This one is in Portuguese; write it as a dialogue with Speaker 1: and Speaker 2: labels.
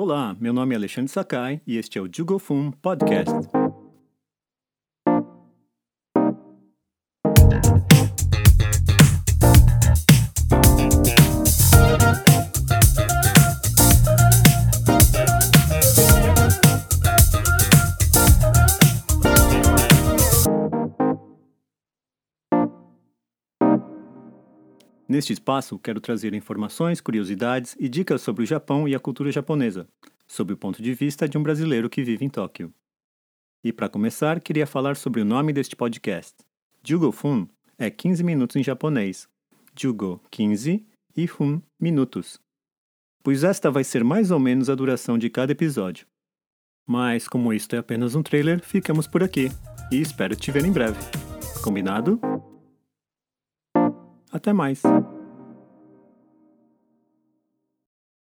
Speaker 1: Olá, meu nome é Alexandre Sakai e este é o Jugofun Podcast. Neste espaço, quero trazer informações, curiosidades e dicas sobre o Japão e a cultura japonesa, sob o ponto de vista de um brasileiro que vive em Tóquio. E para começar, queria falar sobre o nome deste podcast. Jugo Fun é 15 minutos em japonês. Jugo, 15 e Fun, minutos. Pois esta vai ser mais ou menos a duração de cada episódio. Mas, como isto é apenas um trailer, ficamos por aqui e espero te ver em breve. Combinado? Até mais!